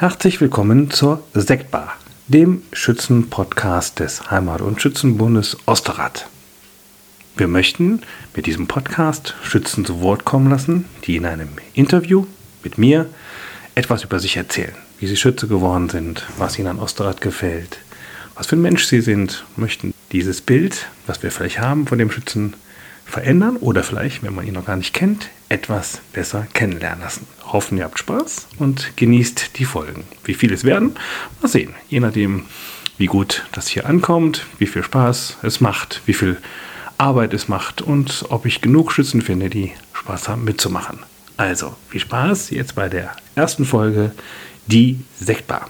Herzlich willkommen zur Sektbar, dem Schützenpodcast des Heimat- und Schützenbundes Osterrad. Wir möchten mit diesem Podcast Schützen zu Wort kommen lassen, die in einem Interview mit mir etwas über sich erzählen, wie sie Schütze geworden sind, was ihnen an Osterrad gefällt, was für ein Mensch sie sind, möchten dieses Bild, was wir vielleicht haben von dem Schützen, verändern oder vielleicht, wenn man ihn noch gar nicht kennt, etwas besser kennenlernen lassen. Hoffen, ihr habt Spaß und genießt die Folgen. Wie viel es werden, mal sehen. Je nachdem, wie gut das hier ankommt, wie viel Spaß es macht, wie viel Arbeit es macht und ob ich genug Schützen finde, die Spaß haben mitzumachen. Also, viel Spaß jetzt bei der ersten Folge, die Sektbar.